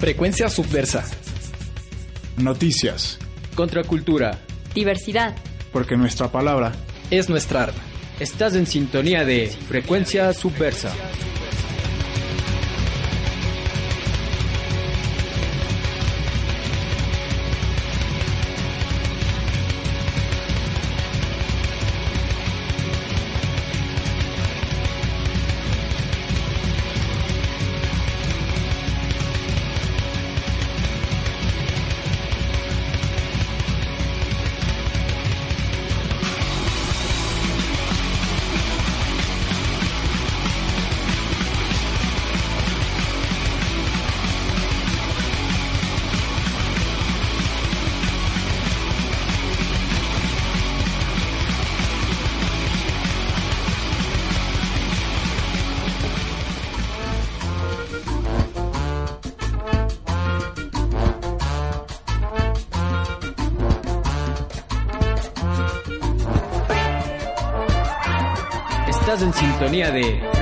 Frecuencia subversa. Noticias. Contracultura. Diversidad. Porque nuestra palabra es nuestra arma. Estás en sintonía de Frecuencia subversa.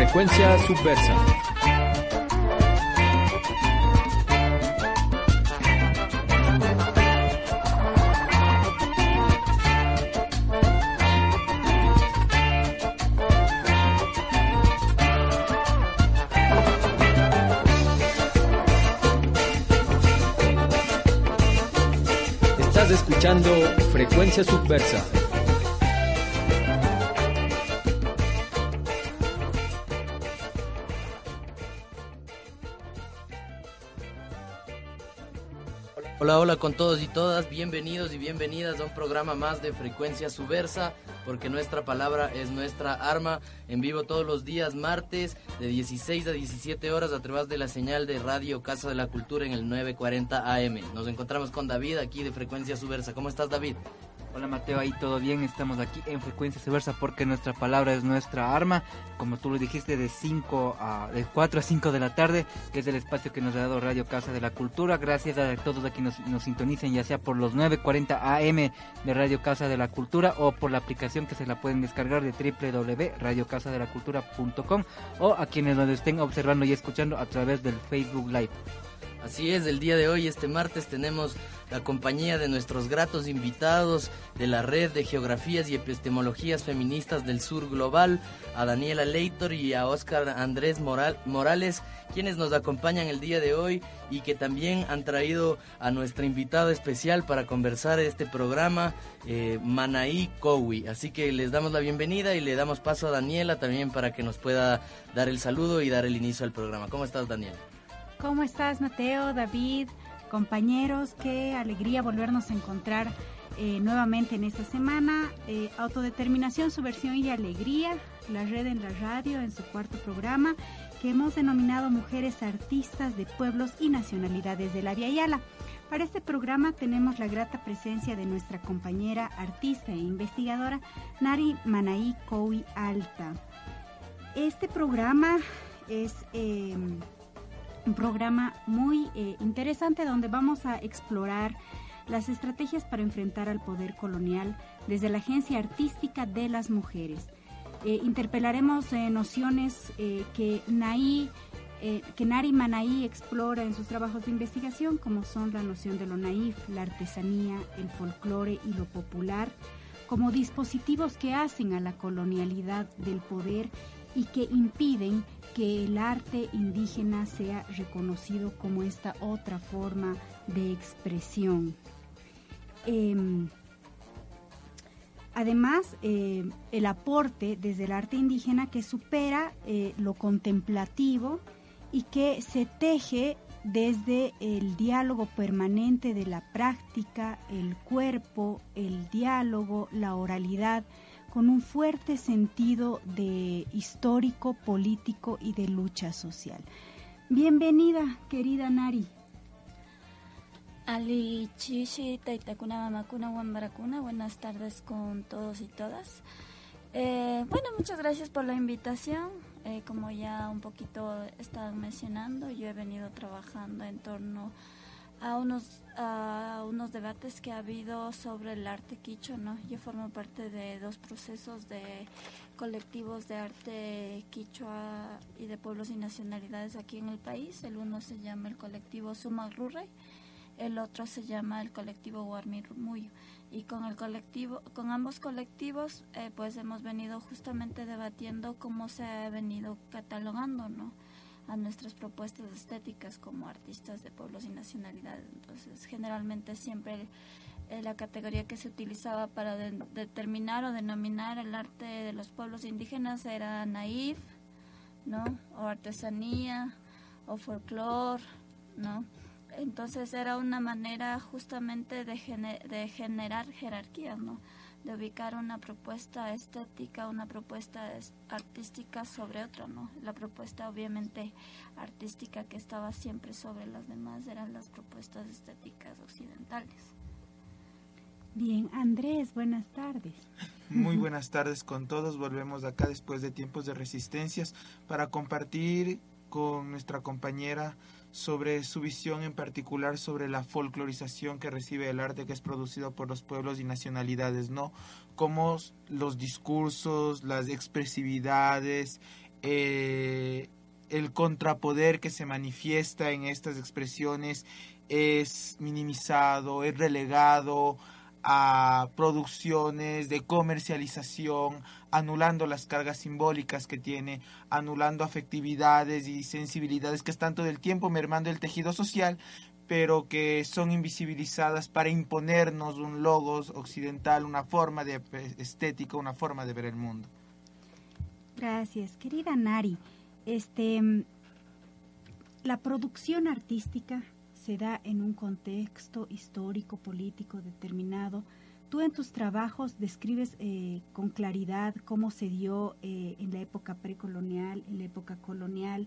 Frecuencia Subversa. Estás escuchando Frecuencia Subversa. Hola, hola con todos y todas, bienvenidos y bienvenidas a un programa más de Frecuencia Subversa, porque nuestra palabra es nuestra arma, en vivo todos los días martes de 16 a 17 horas a través de la señal de Radio Casa de la Cultura en el 940 AM. Nos encontramos con David aquí de Frecuencia Subversa. ¿Cómo estás David? Hola Mateo, ahí todo bien, estamos aquí en Frecuencia Subversa porque nuestra palabra es nuestra arma, como tú lo dijiste, de 5 a de 4 a 5 de la tarde, que es el espacio que nos ha dado Radio Casa de la Cultura. Gracias a todos a quienes nos, nos sintonicen, ya sea por los 9.40 AM de Radio Casa de la Cultura o por la aplicación que se la pueden descargar de www.radiocasadelacultura.com o a quienes nos estén observando y escuchando a través del Facebook Live. Así es, el día de hoy, este martes, tenemos la compañía de nuestros gratos invitados de la Red de Geografías y Epistemologías Feministas del Sur Global, a Daniela Leitor y a Oscar Andrés Moral, Morales, quienes nos acompañan el día de hoy y que también han traído a nuestra invitada especial para conversar este programa, eh, Manaí Cowi. Así que les damos la bienvenida y le damos paso a Daniela también para que nos pueda dar el saludo y dar el inicio al programa. ¿Cómo estás, Daniela? ¿Cómo estás, Mateo, David, compañeros? Qué alegría volvernos a encontrar eh, nuevamente en esta semana. Eh, Autodeterminación, Subversión y Alegría, la red en la radio, en su cuarto programa, que hemos denominado Mujeres Artistas de Pueblos y Nacionalidades del Área Yala. Para este programa tenemos la grata presencia de nuestra compañera artista e investigadora Nari Manaí Koui Alta. Este programa es... Eh, un programa muy eh, interesante donde vamos a explorar las estrategias para enfrentar al poder colonial desde la Agencia Artística de las Mujeres. Eh, interpelaremos eh, nociones que Naí, que Nari Manaí explora en sus trabajos de investigación, como son la noción de lo naif, la artesanía, el folclore y lo popular, como dispositivos que hacen a la colonialidad del poder y que impiden que el arte indígena sea reconocido como esta otra forma de expresión. Eh, además, eh, el aporte desde el arte indígena que supera eh, lo contemplativo y que se teje desde el diálogo permanente de la práctica, el cuerpo, el diálogo, la oralidad, con un fuerte sentido de histórico, político y de lucha social. Bienvenida, querida Nari. Ali Chishi, Taitakuna, Mamakuna, Wambarakuna, buenas tardes con todos y todas. Eh, bueno, muchas gracias por la invitación. Eh, como ya un poquito estaban mencionando, yo he venido trabajando en torno unos a unos debates que ha habido sobre el arte quicho, ¿no? Yo formo parte de dos procesos de colectivos de arte quichua y de pueblos y nacionalidades aquí en el país. El uno se llama el colectivo Sumagrurre, el otro se llama el colectivo Muyo. Y con el colectivo, con ambos colectivos, eh, pues hemos venido justamente debatiendo cómo se ha venido catalogando, ¿no? A nuestras propuestas estéticas como artistas de pueblos y nacionalidades. Entonces, generalmente siempre eh, la categoría que se utilizaba para determinar o denominar el arte de los pueblos indígenas era naif, ¿no? O artesanía, o folclore, ¿no? Entonces era una manera justamente de, de generar jerarquías, ¿no? De ubicar una propuesta estética, una propuesta artística sobre otra, ¿no? La propuesta obviamente artística que estaba siempre sobre las demás eran las propuestas estéticas occidentales. Bien, Andrés, buenas tardes. Muy buenas tardes con todos. Volvemos acá después de tiempos de resistencias para compartir con nuestra compañera sobre su visión en particular sobre la folclorización que recibe el arte que es producido por los pueblos y nacionalidades, ¿no? Cómo los discursos, las expresividades, eh, el contrapoder que se manifiesta en estas expresiones es minimizado, es relegado a producciones de comercialización, anulando las cargas simbólicas que tiene, anulando afectividades y sensibilidades que están todo el tiempo mermando el tejido social, pero que son invisibilizadas para imponernos un logos occidental, una forma de estética, una forma de ver el mundo. Gracias, querida Nari. Este, la producción artística se da en un contexto histórico, político determinado. Tú en tus trabajos describes eh, con claridad cómo se dio eh, en la época precolonial, en la época colonial.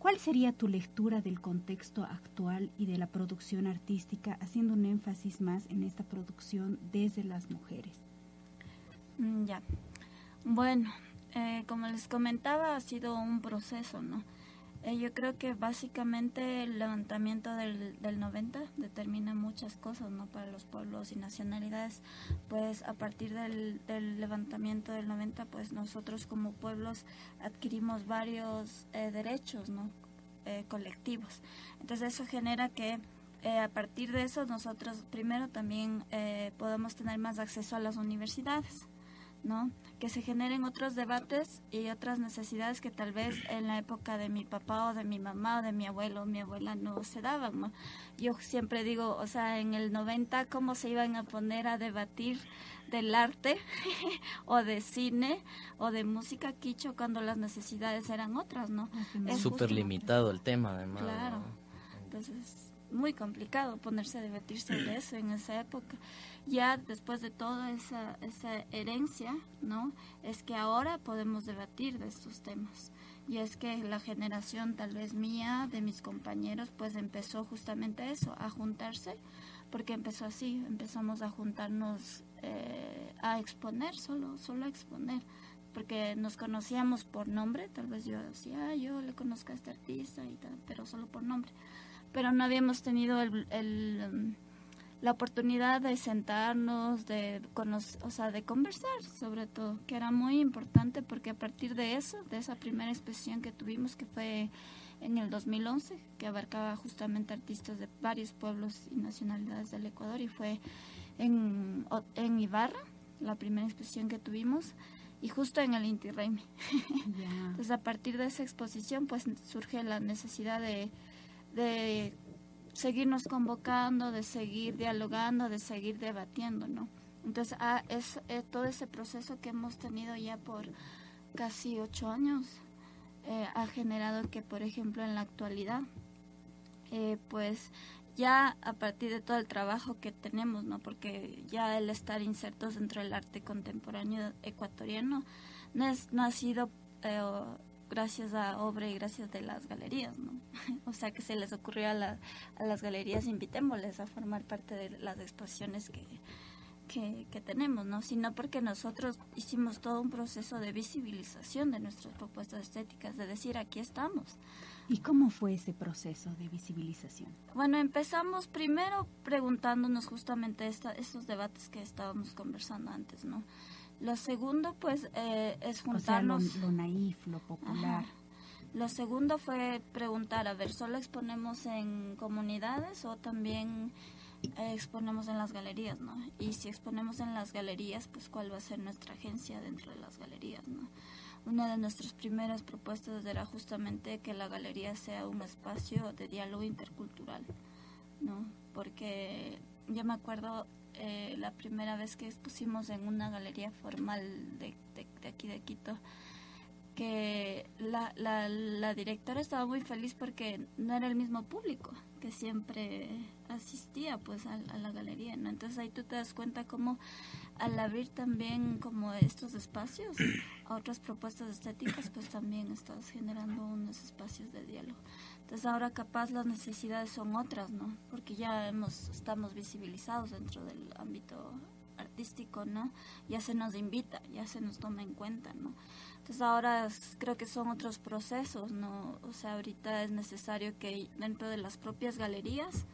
¿Cuál sería tu lectura del contexto actual y de la producción artística, haciendo un énfasis más en esta producción desde las mujeres? Mm, ya. Bueno, eh, como les comentaba, ha sido un proceso, ¿no? Eh, yo creo que básicamente el levantamiento del, del 90 determina muchas cosas ¿no? para los pueblos y nacionalidades. Pues a partir del, del levantamiento del 90, pues nosotros como pueblos adquirimos varios eh, derechos ¿no? Eh, colectivos. Entonces eso genera que a partir de eso nosotros primero también podemos tener más acceso a las universidades. ¿No? Que se generen otros debates y otras necesidades que tal vez en la época de mi papá o de mi mamá o de mi abuelo o mi abuela no se daban, Yo siempre digo, o sea, en el 90, ¿cómo se iban a poner a debatir del arte o de cine o de música quicho cuando las necesidades eran otras, ¿no? Es súper limitado el tema, además. Claro. Entonces, muy complicado ponerse a debatir sobre eso en esa época. Ya después de toda esa, esa herencia, ¿no? Es que ahora podemos debatir de estos temas. Y es que la generación tal vez mía, de mis compañeros, pues empezó justamente eso, a juntarse, porque empezó así, empezamos a juntarnos eh, a exponer, solo, solo a exponer porque nos conocíamos por nombre, tal vez yo decía, ah, yo le conozco a este artista y tal, pero solo por nombre pero no habíamos tenido el, um, la oportunidad de sentarnos, de, o sea, de conversar sobre todo, que era muy importante porque a partir de eso, de esa primera expresión que tuvimos, que fue en el 2011, que abarcaba justamente artistas de varios pueblos y nacionalidades del Ecuador y fue en, en Ibarra, la primera exposición que tuvimos, y justo en el Inti Raymi. Entonces a partir de esa exposición pues surge la necesidad de de seguirnos convocando, de seguir dialogando, de seguir debatiendo, ¿no? Entonces, ah, es eh, todo ese proceso que hemos tenido ya por casi ocho años eh, ha generado que, por ejemplo, en la actualidad, eh, pues ya a partir de todo el trabajo que tenemos, ¿no? Porque ya el estar insertos dentro del arte contemporáneo ecuatoriano no, es, no ha sido gracias a obra y gracias de las galerías, ¿no? o sea que se les ocurrió a, a las galerías invitémosles a formar parte de las exposiciones que, que, que, tenemos, ¿no? Sino porque nosotros hicimos todo un proceso de visibilización de nuestras propuestas estéticas, de decir aquí estamos. ¿Y cómo fue ese proceso de visibilización? Bueno, empezamos primero preguntándonos justamente esta, estos debates que estábamos conversando antes, ¿no? Lo segundo, pues, eh, es juntarnos... O sea, lo, naif, lo popular. Lo segundo fue preguntar, a ver, ¿solo exponemos en comunidades o también eh, exponemos en las galerías, ¿no? Y si exponemos en las galerías, pues, ¿cuál va a ser nuestra agencia dentro de las galerías, ¿no? una de nuestras primeras propuestas era justamente que la galería sea un espacio de diálogo intercultural, ¿no? Porque yo me acuerdo eh, la primera vez que expusimos en una galería formal de, de, aquí de Quito, que la, la, la, directora estaba muy feliz porque no era el mismo público que siempre asistía pues a, la galería. Entonces ahí tú te das cuenta cómo al abrir también como estos espacios a otras propuestas estéticas, pues también estás generando unos espacios de diálogo. Entonces ahora capaz las necesidades son otras, ¿no? Porque ya hemos estamos visibilizados dentro del ámbito artístico, ¿no? Ya se nos invita, ya se nos toma en cuenta, ¿no? Entonces ahora creo que son otros procesos, ¿no? O sea, ahorita es necesario que dentro de las propias galerías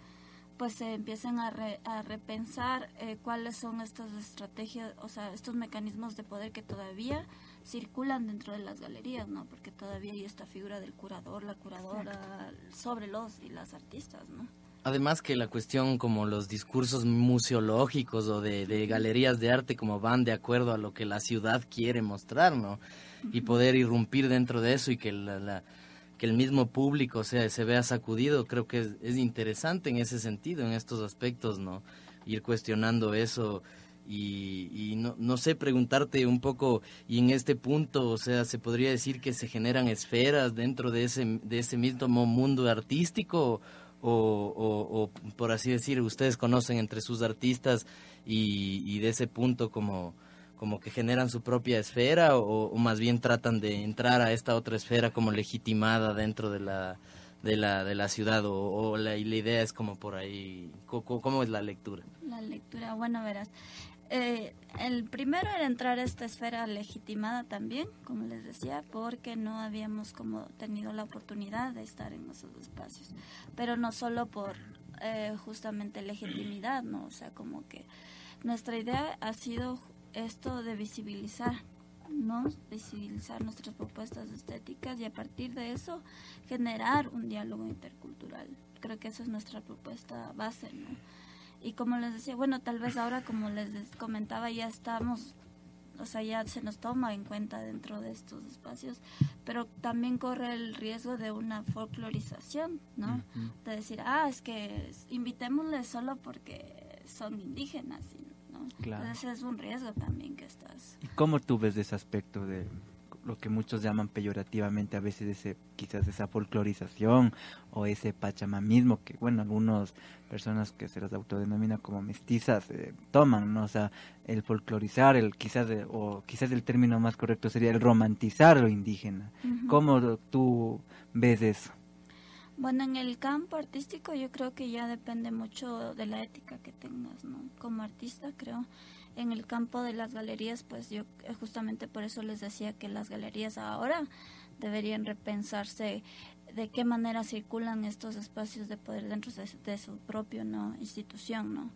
pues se empiecen a, a repensar eh, cuáles son estas estrategias, o sea, estos mecanismos de poder que todavía circulan dentro de las galerías, ¿no? Porque todavía hay esta figura del curador, la curadora sobre los y las artistas, ¿no? Además que la cuestión como los discursos museológicos o de, de, galerías de arte como van de acuerdo a lo que la ciudad quiere mostrar, ¿no? Y poder irrumpir dentro de eso y que la que el mismo público sea, se vea sacudido, creo que es, interesante en ese sentido, en estos aspectos, ¿no? Ir cuestionando eso y, no, sé, preguntarte un poco, y en este punto, o sea, se podría decir que se generan esferas dentro de ese, de ese mismo mundo artístico, o, o, o por así decir, ustedes conocen entre sus artistas y de ese punto como como que generan su propia esfera o, más bien tratan de entrar a esta otra esfera como legitimada dentro de la de la, de la ciudad o, la, la, idea es como por ahí ¿cómo, ¿cómo, es la lectura? La lectura, bueno, verás. Eh, el primero era entrar a esta esfera legitimada también, como les decía, porque no habíamos como tenido la oportunidad de estar en esos espacios, pero no solo por eh, justamente legitimidad, no, o sea, como que nuestra idea ha sido esto de visibilizar, ¿no? Visibilizar nuestras propuestas estéticas y a partir de eso generar un diálogo intercultural. Creo que esa es nuestra propuesta base, ¿no? Y como les decía, bueno, tal vez ahora, como les comentaba, ya estamos, o sea, ya se nos toma en cuenta dentro de estos espacios, pero también corre el riesgo de una folclorización, ¿no? De decir, ah, es que invitémosles solo porque son indígenas, Claro. Entonces es un riesgo también que estás. ¿Y cómo tú ves ese aspecto de lo que muchos llaman peyorativamente a veces ese quizás esa folclorización o ese pachamamismo que bueno algunas personas que se las autodenomina como mestizas eh, toman no o sea el folclorizar el quizás o quizás el término más correcto sería el romantizar lo indígena. Cómo tú ves eso bueno, en el campo artístico yo creo que ya depende mucho de la ética que tengas, ¿no? Como artista creo. En el campo de las galerías, pues yo eh, justamente por eso les decía que las galerías ahora deberían repensarse de qué manera circulan estos espacios de poder dentro de, su propio no institución, ¿no?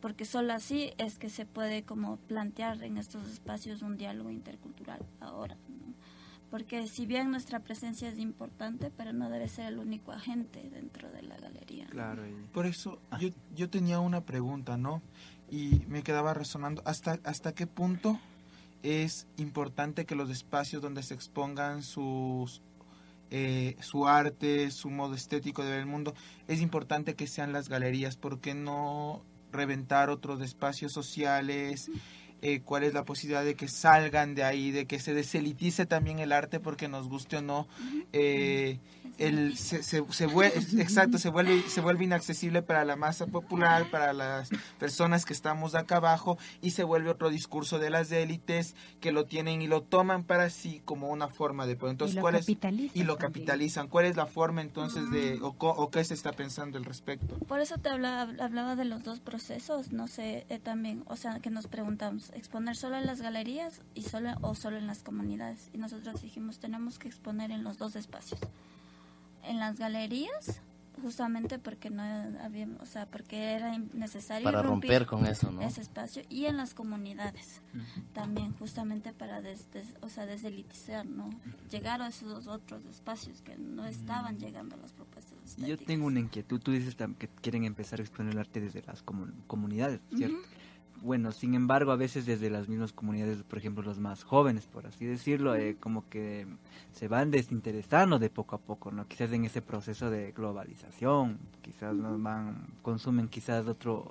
Porque solo así es que se puede como plantear en estos espacios un diálogo intercultural ahora, ¿no? Porque si bien nuestra presencia es importante, pero no debe ser el único agente dentro de la galería. Claro. Por eso ah. yo, yo tenía una pregunta, ¿no? Y me quedaba resonando, ¿hasta, hasta qué punto es importante que los espacios donde se expongan sus eh, su arte, su modo estético de ver el mundo, es importante que sean las galerías, porque no reventar otros espacios sociales? Eh, cuál es la posibilidad de que salgan de ahí, de que se deselitice también el arte porque nos guste o no. Eh, el, se, se, se vuelve, exacto, se vuelve, se vuelve inaccesible para la masa popular, para las personas que estamos acá abajo y se vuelve otro discurso de las élites que lo tienen y lo toman para sí como una forma de Entonces, y lo ¿cuál capitalizan. Es, y lo capitalizan. ¿Cuál es la forma entonces de, o, o, qué se está pensando al respecto? Por eso te hablaba, hablaba de los dos procesos, no sé, eh, también, o sea, que nos preguntamos, ¿exponer solo en las galerías y solo o solo en las comunidades? Y nosotros dijimos, tenemos que exponer en los dos espacios en las galerías justamente porque no habíamos, o sea, porque era necesario para romper con eso, ¿no? Ese espacio y en las comunidades también, justamente para des, o sea, deselitizar, ¿no? Llegar a esos otros espacios que no estaban llegando a las propuestas. Yo tengo una inquietud, tú dices que quieren empezar a exponer el arte desde las comunidades, ¿cierto? Bueno, sin embargo, a veces desde las mismas comunidades, por ejemplo, los más jóvenes, por así decirlo, eh, como que se van desinteresando de poco a poco, ¿no? Quizás en ese proceso de globalización, quizás no van, consumen quizás otros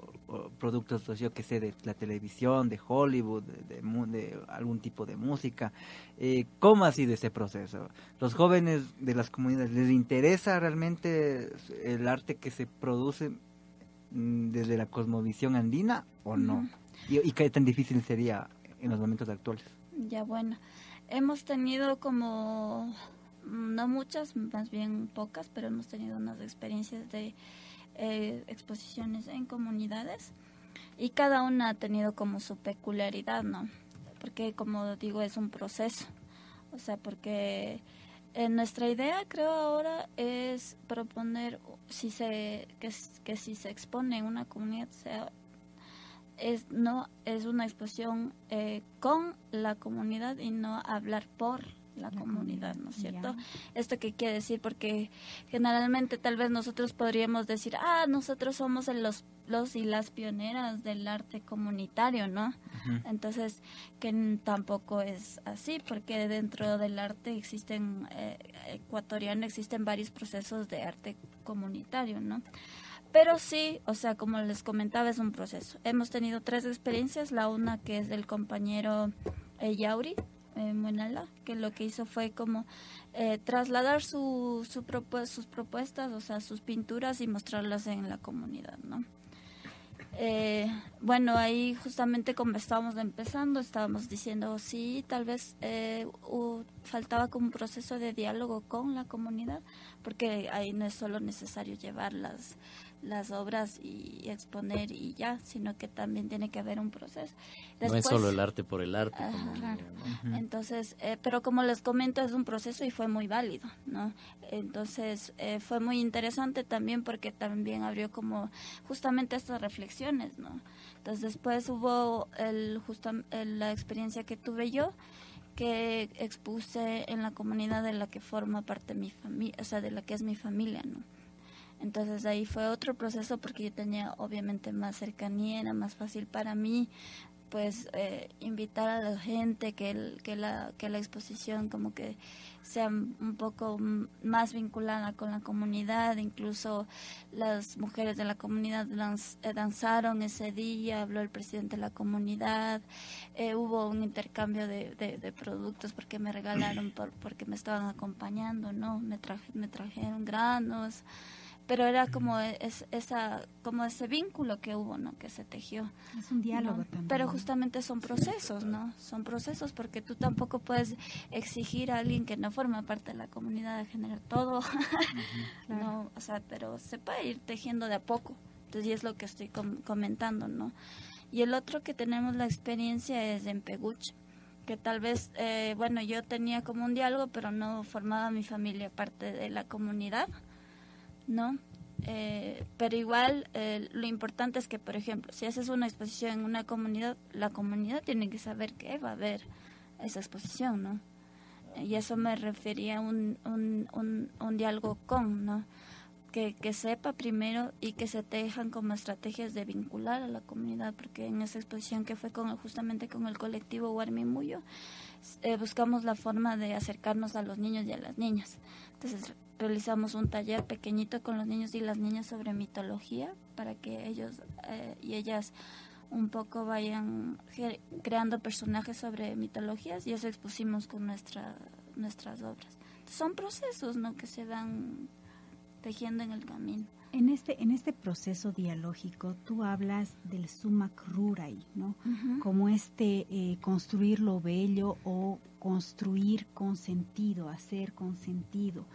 productos, pues, yo que sé, de la televisión, de Hollywood, de, de, algún tipo de música. Eh, ¿Cómo ha sido ese proceso? ¿Los jóvenes de las comunidades les interesa realmente el arte que se produce mm, desde la cosmovisión andina o no? ¿Y, qué tan difícil sería en los momentos actuales? Ya bueno, hemos tenido como, no muchas, más bien pocas, pero hemos tenido unas experiencias de eh, exposiciones en comunidades y cada una ha tenido como su peculiaridad, ¿no? Porque como digo, es un proceso, o sea, porque en nuestra idea creo ahora es proponer si se que, que si se expone en una comunidad sea es no es una exposición eh, con la comunidad y no hablar por la, comunidad, ¿no es cierto? Esto qué quiere decir porque generalmente tal vez nosotros podríamos decir, ah, nosotros somos los los y las pioneras del arte comunitario, ¿no? Entonces, que tampoco es así, porque dentro del arte existen, eh, ecuatoriano, existen varios procesos de arte comunitario, ¿no? Pero sí, o sea, como les comentaba, es un proceso. Hemos tenido tres experiencias, la una que es del compañero eh, Yauri eh, Muenala, que lo que hizo fue como eh, trasladar su, su sus propuestas, o sea, sus pinturas y mostrarlas en la comunidad, ¿no? Eh, bueno, ahí justamente como estábamos empezando, estábamos diciendo, sí, tal vez eh, faltaba como un proceso de diálogo con la comunidad, porque ahí no es solo necesario llevar las, las obras y exponer y ya, sino que también tiene que haber un proceso. no es solo el arte por el arte. Entonces, eh, pero como les comento, es un proceso y fue muy válido, ¿no? Entonces, eh, fue muy interesante también porque también abrió como justamente estas reflexiones, ¿no? Entonces, después hubo el, justo, la experiencia que tuve yo, que expuse en la comunidad de la que forma parte mi familia, o sea, de la que es mi familia, ¿no? Entonces ahí fue otro proceso porque yo tenía obviamente más cercanía, era más fácil para mí pues eh, invitar a la gente que, que, la, que la exposición como que sea un poco más vinculada con la comunidad, incluso las mujeres de la comunidad eh, danzaron ese día, habló el presidente de la comunidad, eh, hubo un intercambio de, de, productos porque me regalaron, por, porque me estaban acompañando, ¿no? Me, traje, me trajeron granos pero era como es, esa como ese vínculo que hubo no que se tejió. Es un diálogo también pero justamente son procesos no son procesos porque tú tampoco puedes exigir a alguien que no forma parte de la comunidad de generar todo. No o sea pero se puede ir tejiendo de a poco. Entonces y es lo que estoy comentando no y el otro que tenemos la experiencia es en Peguch que tal vez, eh, bueno, yo tenía como un diálogo, pero no formaba mi familia parte de la comunidad. ¿No? Eh, pero igual eh, lo importante es que, por ejemplo, si haces una exposición en una comunidad, la comunidad tiene que saber que va a haber esa exposición, ¿no? Y eso me refería a un, un, un, un diálogo con, ¿no? Que, que, sepa primero y que se tejan como estrategias de vincular a la comunidad, porque en esa exposición que fue con justamente con el colectivo Guarmi Muyo, eh, buscamos la forma de acercarnos a los niños y a las niñas. Entonces realizamos un taller pequeñito con los niños y las niñas sobre mitología para que ellos eh, y ellas un poco vayan creando personajes sobre mitologías y eso expusimos con nuestra, nuestras obras. son procesos ¿no? que se van tejiendo en el camino. En este, en este proceso dialógico tú hablas del sumac rurai, ¿no? Como este eh, construir lo bello o construir con sentido, hacer con sentido.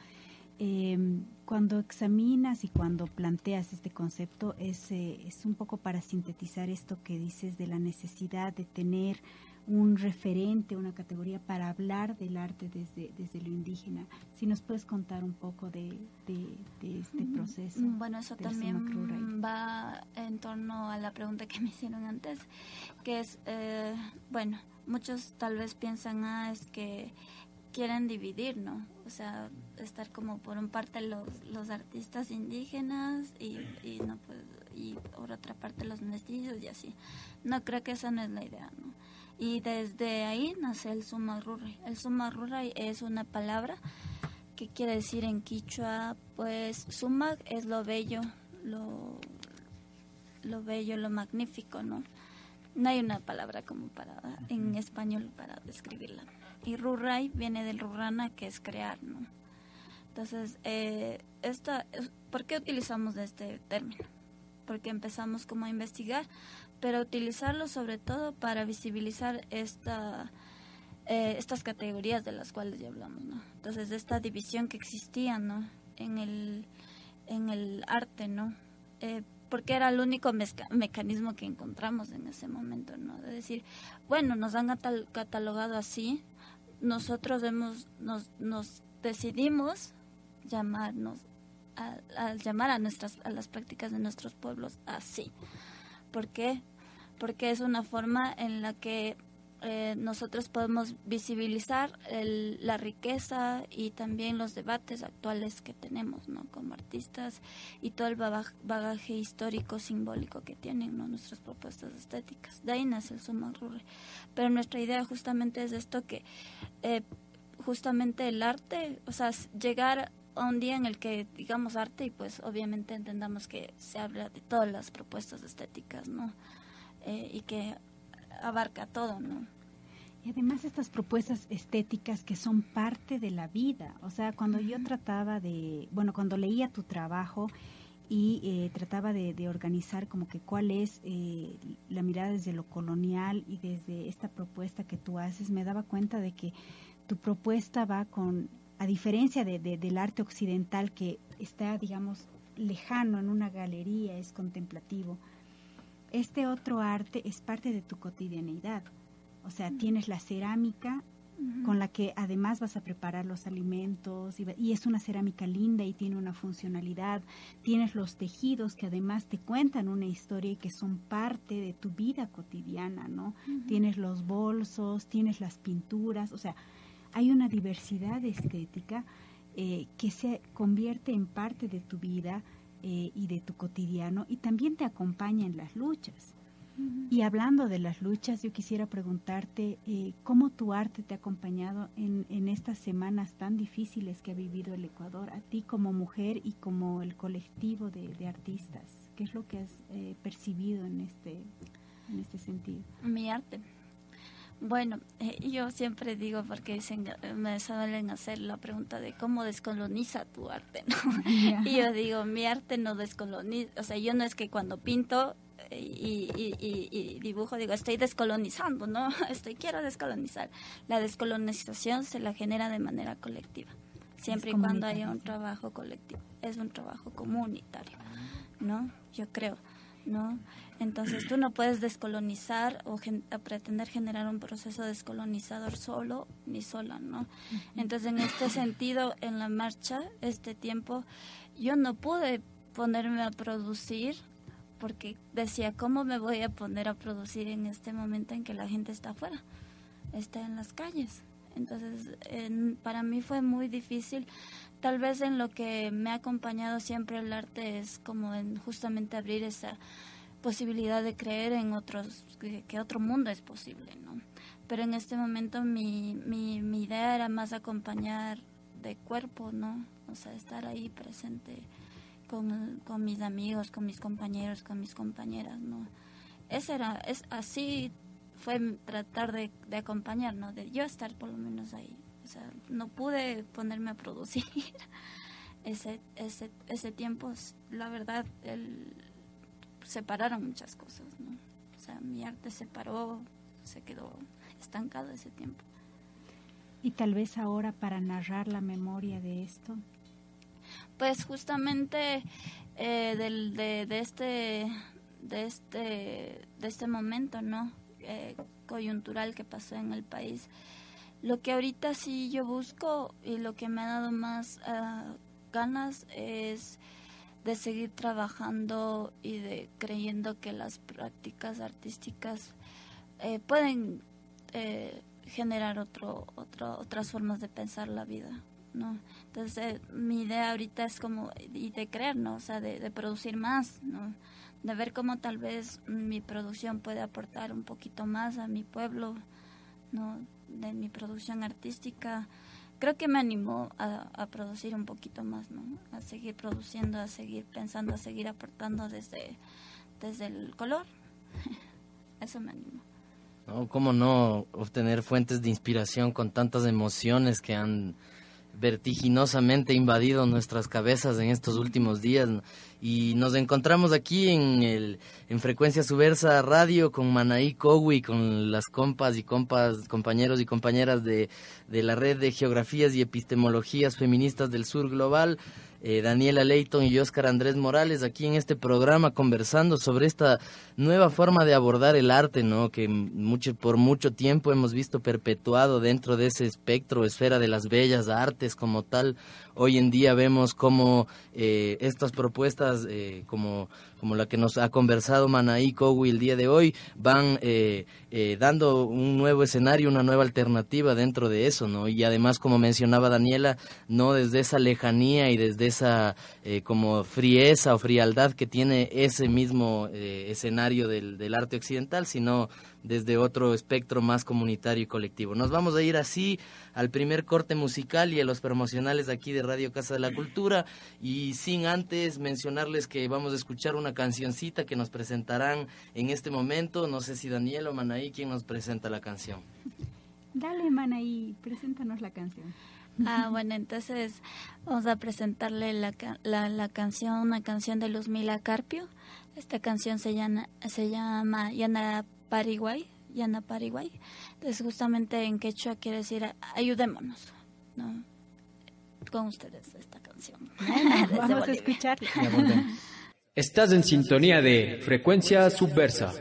Em, cuando examinas y cuando planteas este concepto es, eh, es un poco para sintetizar esto que dices de la necesidad de tener un referente, una categoría para hablar del arte desde, desde lo indígena. Si nos puedes contar un poco de, de, este proceso. Bueno, eso también va en torno a la pregunta que me hicieron antes, que es, eh, bueno, muchos tal vez piensan, ah, es que quieren dividir, ¿no? O sea, estar como por un parte los, los artistas indígenas y, y, no, pues, y por otra parte los mestizos y así. No, creo que esa no es la idea, ¿no? Y desde ahí nace el sumarruray. El sumarruray es una palabra que quiere decir en quichua, pues sumag es lo bello, lo, lo bello, lo magnífico, ¿no? No hay una palabra como para en español para describirla. Y ruray viene del rurana, que es crear, ¿no? Entonces, eh, esta, ¿por qué utilizamos este término? Porque empezamos como a investigar pero utilizarlo sobre todo para visibilizar esta, eh, estas categorías de las cuales ya hablamos, ¿no? Entonces, esta división que existía, ¿no? En el, en el arte, ¿no? Eh, porque era el único mecanismo que encontramos en ese momento, ¿no? De decir, bueno, nos han catalogado así, nosotros hemos, nos, nos decidimos llamarnos, a, llamar a, nuestras, a las prácticas de nuestros pueblos así. ¿Por qué? Porque es una forma en la que eh, nosotros podemos visibilizar la riqueza y también los debates actuales que tenemos, ¿no? Como artistas y todo el bagaje histórico, simbólico que tienen, ¿no? Nuestras propuestas estéticas. De ahí nace el Suma Pero nuestra idea justamente es esto que eh, justamente el arte, o sea, llegar a un día en el que digamos arte y pues obviamente entendamos que se habla de todas las propuestas estéticas, ¿no? Eh, y que abarca todo, ¿no? Y además estas propuestas estéticas que son parte de la vida, o sea, cuando yo trataba de, bueno, cuando leía tu trabajo y eh, trataba de, organizar como que cuál es eh, la mirada desde lo colonial y desde esta propuesta que tú haces, me daba cuenta de que tu propuesta va con a diferencia de, del arte occidental que está, digamos, lejano en una galería, es contemplativo, este otro arte es parte de tu cotidianeidad. O sea, tienes la cerámica con la que además vas a preparar los alimentos y, es una cerámica linda y tiene una funcionalidad. Tienes los tejidos que además te cuentan una historia y que son parte de tu vida cotidiana, ¿no? Tienes los bolsos, tienes las pinturas, o sea, hay una diversidad estética eh, que se convierte en parte de tu vida eh, y de tu cotidiano y también te acompaña en las luchas. Y hablando de las luchas, yo quisiera preguntarte eh, cómo tu arte te ha acompañado en, en, estas semanas tan difíciles que ha vivido el Ecuador, a ti como mujer y como el colectivo de, de artistas. ¿Qué es lo que has percibido en este, en este sentido? Mi arte. Bueno, eh, yo siempre digo, porque dicen, me suelen hacer la pregunta de cómo descoloniza tu arte, ¿no? Y yo digo, mi arte no descoloniza, o sea, yo no es que cuando pinto eh, y, dibujo digo, estoy descolonizando, ¿no? Estoy, quiero descolonizar. La descolonización se la genera de manera colectiva, siempre y cuando haya un trabajo colectivo, es un trabajo comunitario, ¿no? Yo creo. ¿No? Entonces tú no puedes descolonizar o, pretender generar un proceso descolonizador solo ni sola, ¿no? Entonces en este sentido, en la marcha, este tiempo, yo no pude ponerme a producir porque decía, ¿cómo me voy a poner a producir en este momento en que la gente está afuera? Está en las calles. Entonces, para mí fue muy difícil. Tal vez en lo que me ha acompañado siempre el arte es como en justamente abrir esa posibilidad de creer en otros, que, otro mundo es posible, ¿no? Pero en este momento mi, mi, mi idea era más acompañar de cuerpo, ¿no? O sea, estar ahí presente con, con mis amigos, con mis compañeros, con mis compañeras, ¿no? Ese era, es así fue tratar de, de acompañar, ¿no? De yo estar por lo menos ahí. O sea, no pude ponerme a producir ese, ese, ese tiempo. La verdad, el, separaron muchas cosas, ¿no? O sea, mi arte se paró, se quedó estancado ese tiempo. Y tal vez ahora para narrar la memoria de esto. Pues justamente eh, del, de, de, este de este de este momento, ¿no? Eh, coyuntural que pasó en el país. Lo que ahorita sí yo busco y lo que me ha dado más uh, ganas es de seguir trabajando y de creyendo que las prácticas artísticas eh, pueden eh, generar otro, otro, otras formas de pensar la vida. ¿no? Entonces, mi idea ahorita es como, y de creer, ¿no? O sea, de, de, producir más, ¿no? De ver cómo tal vez mi producción puede aportar un poquito más a mi pueblo, ¿no? De mi producción artística creo que me animó a, producir un poquito más, ¿no? A seguir produciendo, a seguir pensando, a seguir aportando desde, desde el color. Eso me animó. No, ¿Cómo no obtener fuentes de inspiración con tantas emociones que han vertiginosamente invadido nuestras cabezas en estos últimos días y nos encontramos aquí en el en frecuencia subversa radio con Manaí Cowi con las compas y compas compañeros y compañeras de, de la red de geografías y epistemologías feministas del sur global eh, Daniela Leighton y Oscar Andrés Morales aquí en este programa conversando sobre esta nueva forma de abordar el arte, ¿no? Que mucho, por mucho tiempo hemos visto perpetuado dentro de ese espectro, esfera de las bellas artes como tal. Hoy en día vemos cómo eh, estas propuestas, eh, como como la que nos ha conversado Manaí Kowi el día de hoy, van eh, eh, dando un nuevo escenario, una nueva alternativa dentro de eso, ¿no? Y además, como mencionaba Daniela, no desde esa lejanía y desde esa eh, como frieza o frialdad que tiene ese mismo escenario del, del arte occidental, sino desde otro espectro más comunitario y colectivo. Nos vamos a ir así al primer corte musical y a los promocionales aquí de Radio Casa de la Cultura y sin antes mencionarles que vamos a escuchar una cancioncita que nos presentarán en este momento. No sé si Daniel o Manaí, ¿quién nos presenta la canción? Dale, Manaí, preséntanos la canción. Ah, bueno, entonces vamos a presentarle la, la, la canción, una canción de Luzmila Carpio. Esta canción se llama, se llama Yana Paraguay, Yana Paraguay. Entonces, justamente en quechua quiere decir ayudémonos, ¿no? Con ustedes esta canción. vamos a escucharla. Estás en sintonía de Frecuencia Subversa.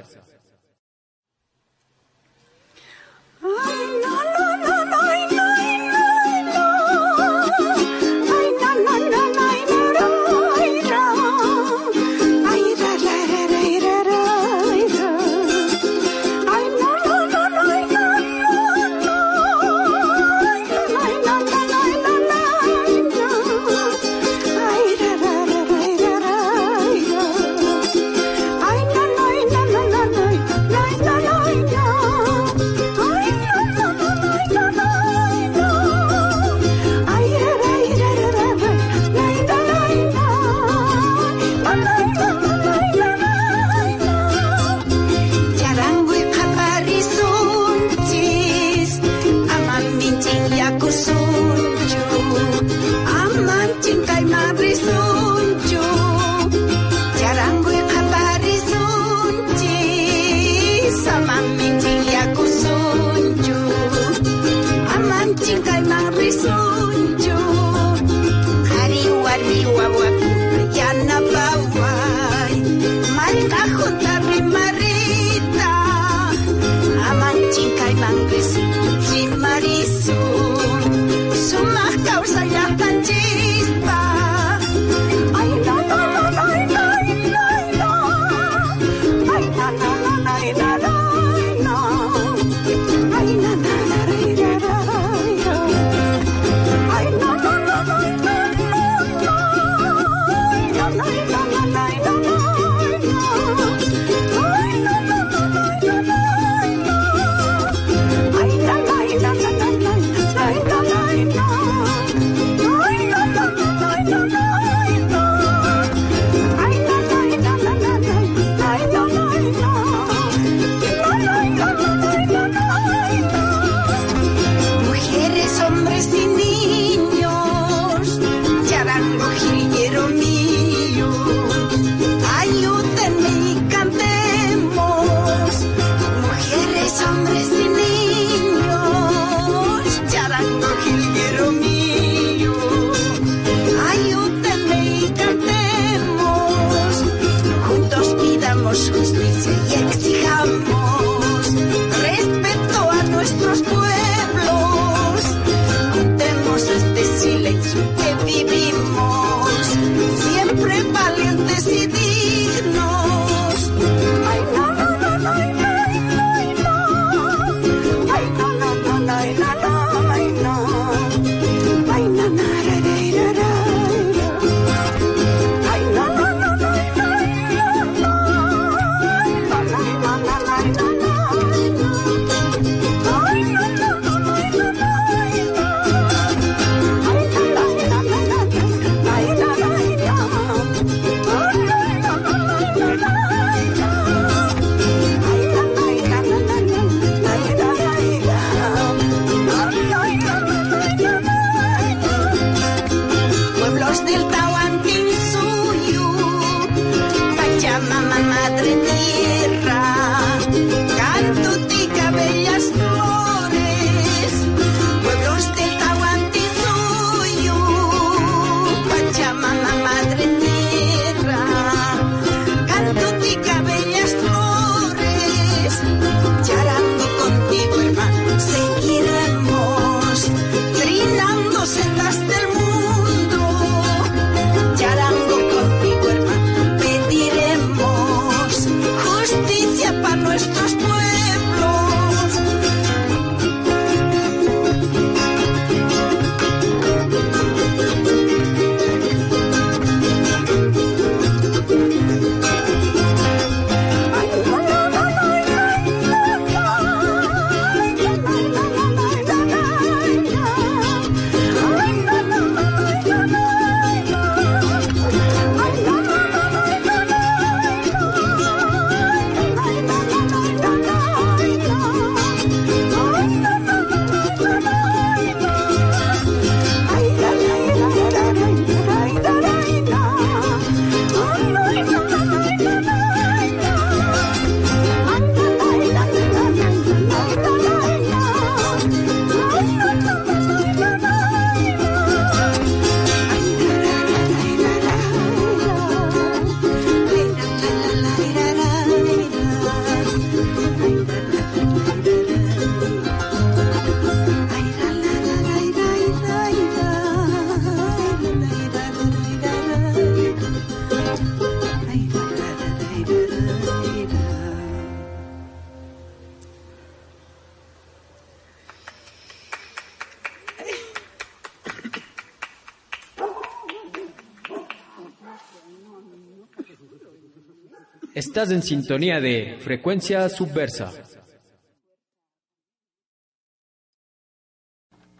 Estás en sintonía de Frecuencia Subversa.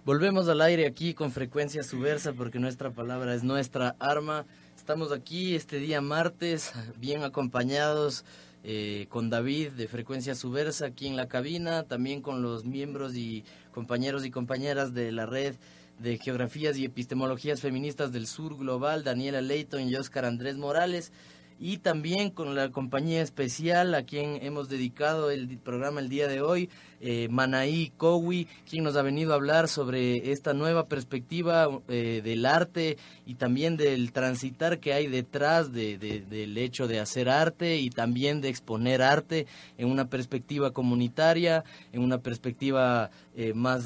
Volvemos al aire aquí con Frecuencia Subversa porque nuestra palabra es nuestra arma. Estamos aquí este día martes, bien acompañados eh, con David de Frecuencia Subversa aquí en la cabina, también con los miembros y compañeros y compañeras de la red de Geografías y Epistemologías Feministas del Sur Global, Daniela Leighton y Oscar Andrés Morales y también con la compañía especial a quien hemos dedicado el programa el día de hoy, eh, Manaí Cowi, quien nos ha venido a hablar sobre esta nueva perspectiva eh, del arte y también del transitar que hay detrás de, del hecho de hacer arte y también de exponer arte en una perspectiva comunitaria, en una perspectiva eh, más,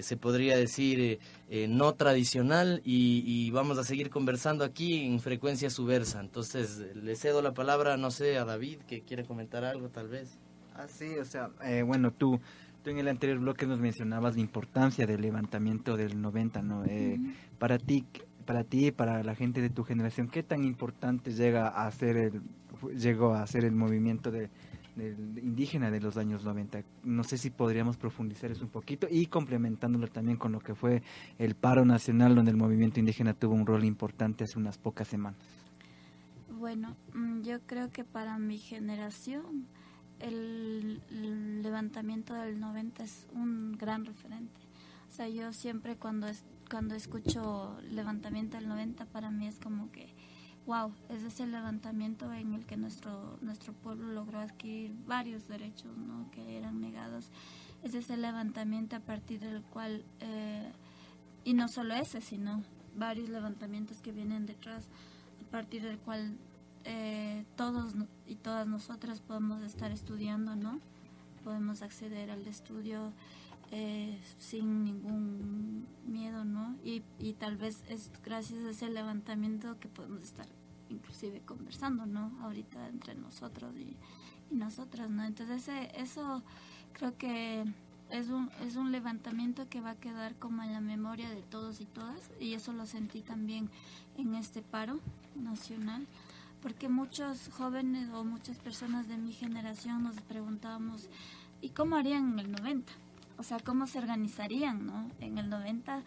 se podría decir, eh, no tradicional y, vamos a seguir conversando aquí en frecuencia subversa. Entonces le cedo la palabra, no sé, a David que quiere comentar algo tal vez. Ah, sí, o sea, eh, bueno, tú, tú en el anterior bloque nos mencionabas la importancia del levantamiento del 90, ¿no? Eh, para ti, para ti, para la gente de tu generación, ¿qué tan importante llega a ser el, llegó a ser el movimiento de indígena de los años 90. No sé si podríamos profundizar eso un poquito y complementándolo también con lo que fue el paro nacional donde el movimiento indígena tuvo un rol importante hace unas pocas semanas. Bueno, mm, yo creo que para mi generación el, levantamiento del 90 es un gran referente. O sea, yo siempre cuando, es, cuando escucho levantamiento del 90 para mí es como que wow, es ese levantamiento en el que nuestro, nuestro pueblo logró adquirir varios derechos ¿no? que eran negados. Es ese levantamiento a partir del cual, eh, y no solo ese, sino varios levantamientos que vienen detrás, a partir del cual eh, todos y todas nosotras podemos estar estudiando, ¿no? Podemos acceder al estudio eh, sin ningún miedo, ¿no? Y, y tal vez es gracias a ese levantamiento que podemos estar inclusive conversando, ¿no? Ahorita entre nosotros y, nosotras, ¿no? Entonces eso creo que es un, es un levantamiento que va a quedar como en la memoria de todos y todas y eso lo sentí también en este paro nacional porque muchos jóvenes o muchas personas de mi generación nos preguntábamos ¿y cómo harían en el 90? o sea, cómo se organizarían, ¿no? En el 90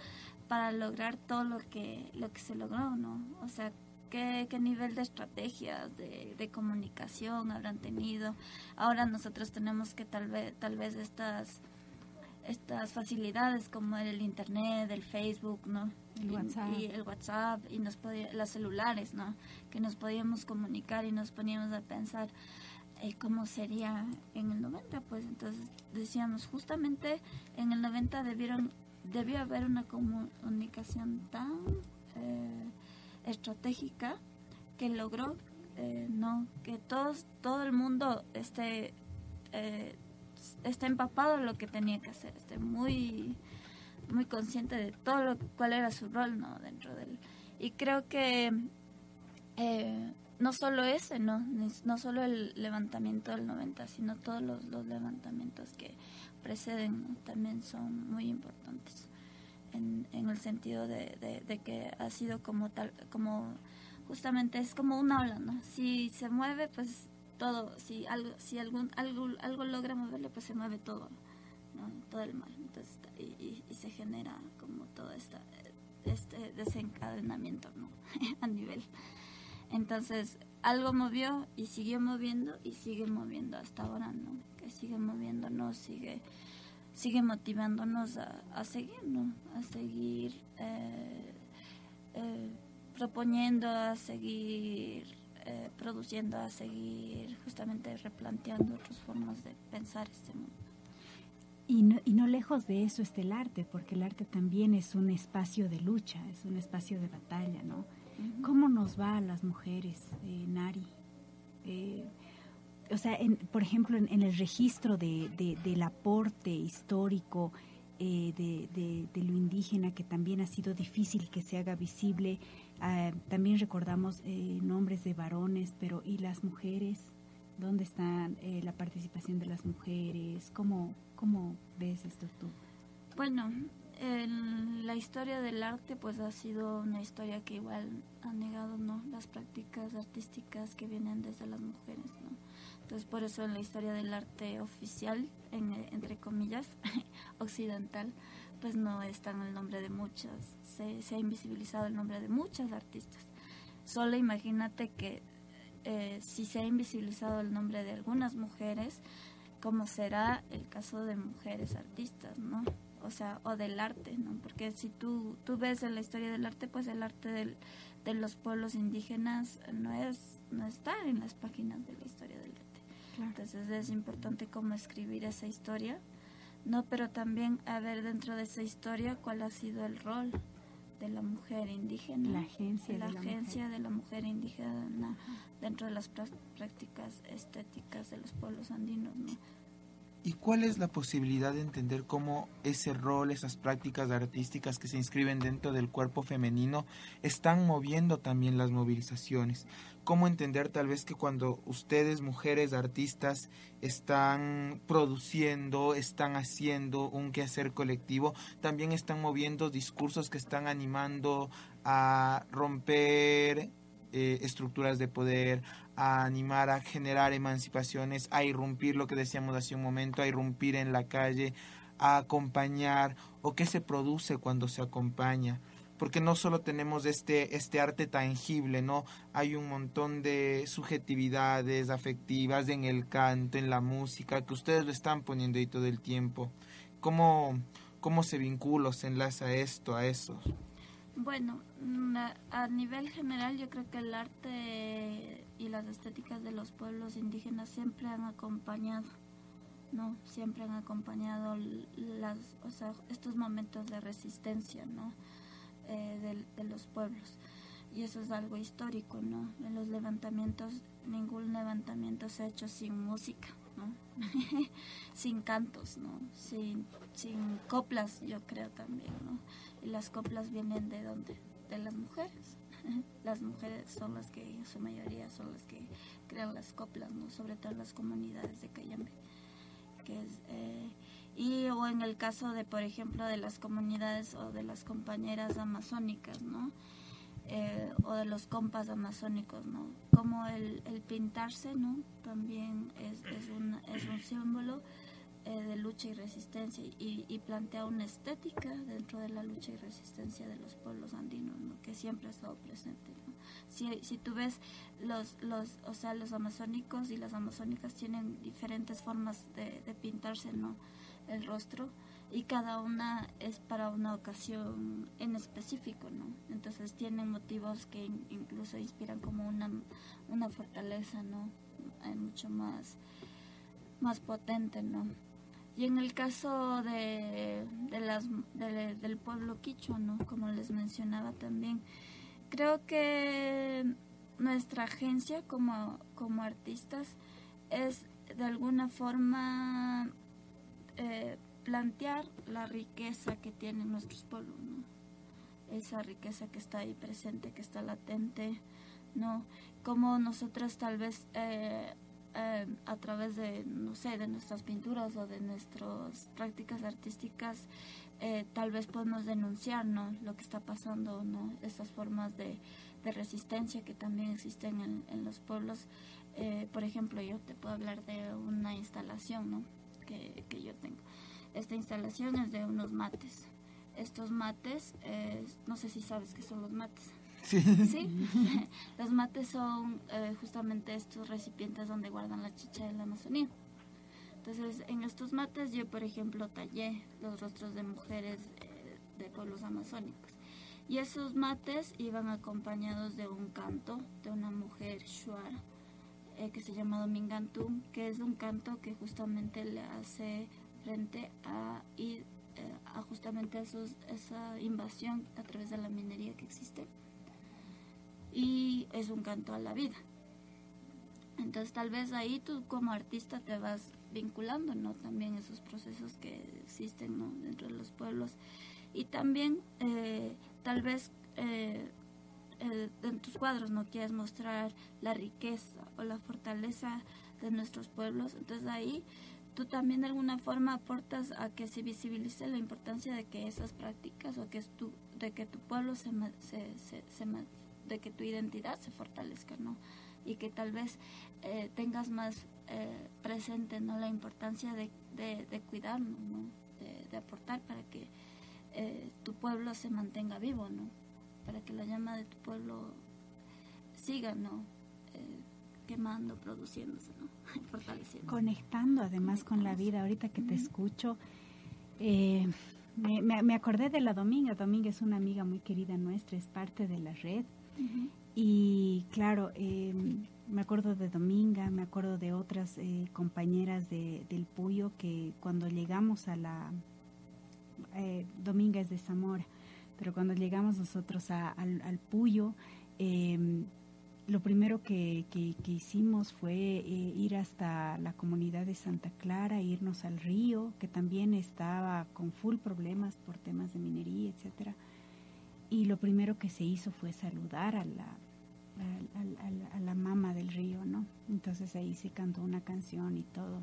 para lograr todo lo que, lo que se logró, ¿no? O sea, ¿qué, qué nivel de estrategias, de, de, comunicación habrán tenido? Ahora nosotros tenemos que tal vez, tal vez estas estas facilidades como el internet, el Facebook, ¿no? El WhatsApp. Y, el WhatsApp y nos podía, las celulares, ¿no? Que nos podíamos comunicar y nos poníamos a pensar eh, cómo sería en el 90, pues entonces decíamos justamente en el 90 debieron debió haber una comunicación tan eh, estratégica que logró eh, no que todos todo el mundo esté esté empapado lo que tenía que hacer, esté muy muy consciente de todo lo, cuál era su rol no dentro del y creo que no solo ese, no, no solo el levantamiento del 90, sino todos los, levantamientos que preceden también son muy importantes en, en el sentido de, de, que ha sido como tal, como justamente es como una ola, ¿no? Si se mueve, pues todo, si algo, si algún, algo, algo logra moverle, pues se mueve todo, ¿no? todo el mal, entonces, y, y, se genera como todo esta, este desencadenamiento, ¿no? A nivel entonces, algo movió y siguió moviendo y sigue moviendo hasta ahora, ¿no? Que sigue moviéndonos, sigue, sigue motivándonos a, seguir, ¿no? A seguir eh, eh, proponiendo, a seguir eh, produciendo, a seguir justamente replanteando otras formas de pensar este mundo. Y no, y no lejos de eso está el arte, porque el arte también es un espacio de lucha, es un espacio de batalla, ¿no? ¿Cómo nos va a las mujeres, eh, Nari? Eh, o sea, por ejemplo, en, el registro de, del aporte histórico eh, de, lo indígena, que también ha sido difícil que se haga visible, ah, también recordamos nombres de varones, pero ¿y las mujeres? ¿Dónde está la participación de las mujeres? ¿Cómo, ¿Cómo ves esto tú? Bueno, en la historia del arte pues ha sido una historia que igual ha negado no las prácticas artísticas que vienen desde las mujeres no entonces por eso en la historia del arte oficial en, entre comillas occidental pues no está en el nombre de muchas se, se, ha invisibilizado el nombre de muchas artistas solo imagínate que eh, si se ha invisibilizado el nombre de algunas mujeres como será el caso de mujeres artistas no o sea, o del arte, ¿no? Porque si tú, tú ves en la historia del arte, pues el arte del, de los pueblos indígenas no es no está en las páginas de la historia del arte. Entonces es importante cómo escribir esa historia, ¿no? Pero también a ver dentro de esa historia cuál ha sido el rol de la mujer indígena. La agencia de la, la agencia mujer. de la mujer indígena dentro de las prácticas estéticas de los pueblos andinos, ¿no? ¿Y cuál es la posibilidad de entender cómo ese rol, esas prácticas artísticas que se inscriben dentro del cuerpo femenino están moviendo también las movilizaciones? ¿Cómo entender tal vez que cuando ustedes, mujeres artistas, están produciendo, están haciendo un quehacer colectivo, también están moviendo discursos que están animando a romper eh, estructuras de poder, a animar a generar emancipaciones, a irrumpir lo que decíamos hace un momento, a irrumpir en la calle, a acompañar o qué se produce cuando se acompaña. Porque no solo tenemos este, este arte tangible, ¿no? Hay un montón de subjetividades afectivas en el canto, en la música, que ustedes lo están poniendo ahí todo el tiempo. ¿Cómo, cómo se vincula, se enlaza esto a eso? Bueno, a nivel general yo creo que el arte y las estéticas de los pueblos indígenas siempre han acompañado, ¿no? Siempre han acompañado las, o sea, estos momentos de resistencia, ¿no? Eh, de, de, los pueblos. Y eso es algo histórico, ¿no? En los levantamientos, ningún levantamiento se ha hecho sin música, ¿no? sin cantos, ¿no? Sin, sin coplas, yo creo también, ¿no? Y las coplas vienen de dónde? De las mujeres. Las mujeres son las que, en su mayoría, son las que crean las coplas, ¿no? Sobre todo en las comunidades de Cayambe. Que es, eh, y o en el caso de, por ejemplo, de las comunidades o de las compañeras amazónicas, ¿no? Eh, o de los compas amazónicos, ¿no? Como el, el pintarse, ¿no? También es, es, un, es un símbolo eh, de lucha y resistencia y, y, plantea una estética dentro de la lucha y resistencia de los pueblos andinos, ¿no? Que siempre ha estado presente. Si, si tú ves los, los, o sea, los amazónicos y las amazónicas tienen diferentes formas de, pintarse, ¿no? El rostro y cada una es para una ocasión en específico, ¿no? Entonces tienen motivos que in, incluso inspiran como una, una fortaleza, ¿no? Eh, mucho más, más potente, ¿no? Y en el caso de, de las, de, del pueblo quichua, ¿no? Como les mencionaba también, creo que nuestra agencia como, como artistas es de alguna forma eh, plantear la riqueza que tienen nuestros pueblos, ¿no? Esa riqueza que está ahí presente, que está latente, ¿no? Como nosotras tal vez eh, eh, a través de, no sé, de nuestras pinturas o de nuestras prácticas artísticas, eh, tal vez podemos denunciar, ¿no? Lo que está pasando, ¿no? Estas formas de, de resistencia que también existen en, en los pueblos. Eh, por ejemplo, yo te puedo hablar de una instalación, ¿no? Que, que yo tengo. Esta instalación es de unos mates. Estos mates, eh, no sé si sabes qué son los mates. Sí. Los mates son eh, justamente estos recipientes donde guardan la chicha de la Amazonía. Entonces, en estos mates yo, por ejemplo, tallé los rostros de mujeres eh, de pueblos amazónicos. Y esos mates iban acompañados de un canto de una mujer shuar eh, que se llama Domingantum, que es un canto que justamente le hace frente a, y, a justamente esos, esa invasión a través de la minería que existe. Y es un canto a la vida. Entonces tal vez ahí tú como artista te vas vinculando, ¿no? También esos procesos que existen, ¿no? Dentro de los pueblos. Y también eh, tal vez eh, eh, en tus cuadros no quieres mostrar la riqueza o la fortaleza de nuestros pueblos. Entonces ahí tú también de alguna forma aportas a que se visibilice la importancia de que esas prácticas o que es tu, de que tu pueblo se, se, se, de que tu identidad se fortalezca, ¿no? Y que tal vez eh, tengas más eh, presente, ¿no? La importancia de, de, cuidarnos, ¿no? De, aportar para que eh, tu pueblo se mantenga vivo, ¿no? Para que la llama de tu pueblo siga, ¿no? quemando, produciéndose, ¿no? Fortaleciendo. Conectando además con la vida. Ahorita que te escucho, eh, me, me, acordé de la Dominga. Dominga es una amiga muy querida nuestra, es parte de la red. Y claro, em, me acuerdo de Dominga, me acuerdo de otras eh, compañeras de, del Puyo que cuando llegamos a la... Eh, Dominga es de Zamora, pero cuando llegamos nosotros al, al Puyo, eh, lo primero que, que, hicimos fue eh, ir hasta la comunidad de Santa Clara, irnos al río, que también estaba con full problemas por temas de minería, etcétera. Y lo primero que se hizo fue saludar a la, a, la mama del río, ¿no? Entonces ahí se cantó una canción y todo.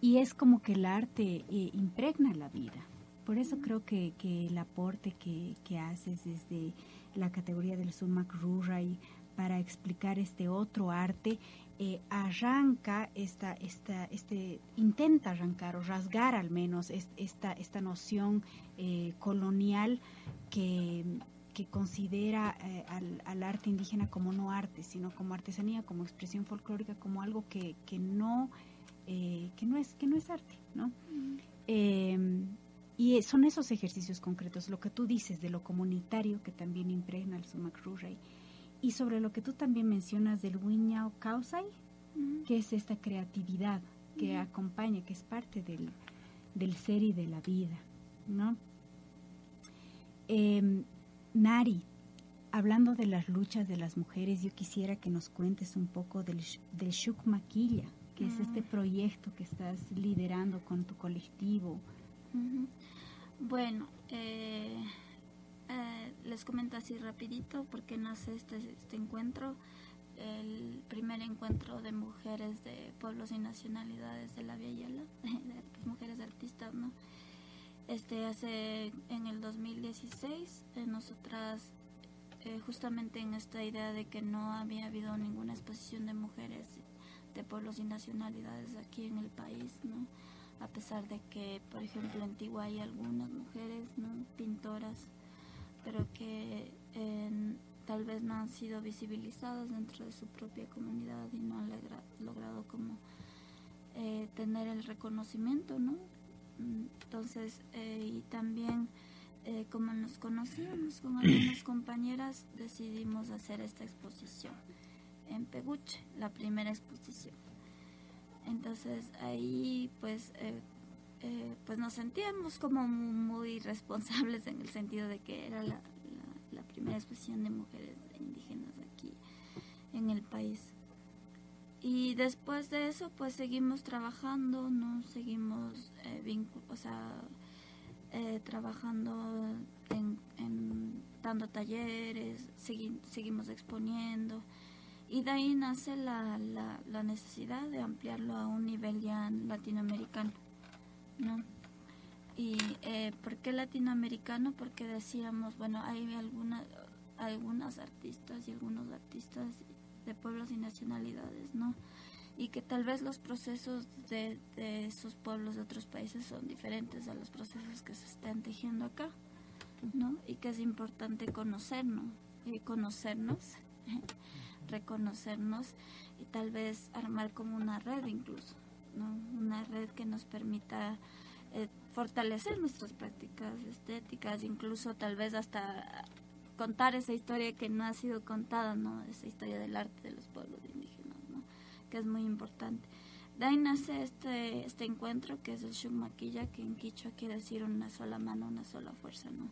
Y es como que el arte eh, impregna la vida. Por eso creo que, que el aporte que, que haces desde la categoría del Sumac Ruray para explicar este otro arte, eh, arranca esta, esta, este, intenta arrancar o rasgar al menos esta, esta noción eh, colonial que, que considera eh, al, arte indígena como no arte, sino como artesanía, como expresión folclórica, como algo que, que no, que no es, que no es arte, ¿no? Y son esos ejercicios concretos, lo que tú dices de lo comunitario que también impregna el Sumac Ruray, y sobre lo que tú también mencionas del Wiñao Kausai, que es esta creatividad que acompaña, que es parte del, del, ser y de la vida, ¿no? Em, Nari, hablando de las luchas de las mujeres, yo quisiera que nos cuentes un poco del, del Shuk Maquilla, que es este proyecto que estás liderando con tu colectivo, bueno, eh, eh, les comento así rapidito porque nace este, este encuentro, el primer encuentro de mujeres de pueblos y nacionalidades de la Vía de mujeres artistas, ¿no? Este hace en el 2016, eh, nosotras justamente en esta idea de que no había habido ninguna exposición de mujeres de pueblos y nacionalidades aquí en el país, ¿no? a pesar de que, por ejemplo, en Antigua hay algunas mujeres, ¿no? pintoras, pero que tal vez no han sido visibilizadas dentro de su propia comunidad y no han logrado como eh, tener el reconocimiento, ¿no? Entonces, eh, y también eh, como nos conocíamos con algunas compañeras, decidimos hacer esta exposición en Peguche, la primera exposición. Entonces ahí pues, eh, pues nos sentíamos como muy responsables en el sentido de que era la, primera exposición de mujeres indígenas aquí en el país. Y después de eso pues seguimos trabajando, ¿no? Seguimos eh, o sea, eh, trabajando en, dando talleres, seguimos exponiendo y de ahí nace la, la, necesidad de ampliarlo a un nivel ya latinoamericano, ¿no? ¿Y eh, por qué latinoamericano? Porque decíamos, bueno, hay algunas algunas artistas y algunos artistas de pueblos y nacionalidades, ¿no? Y que tal vez los procesos de, de esos pueblos de otros países son diferentes a los procesos que se están tejiendo acá, ¿no? Y que es importante conocernos, y conocernos reconocernos y tal vez armar como una red incluso, Una red que nos permita eh, fortalecer nuestras prácticas estéticas, incluso tal vez hasta contar esa historia que no ha sido contada, ¿no? Esa historia del arte de los pueblos indígenas, ¿no? Que es muy importante. De ahí nace este, este encuentro que es el Shumaquilla, que en Quichua quiere decir una sola mano, una sola fuerza, ¿no?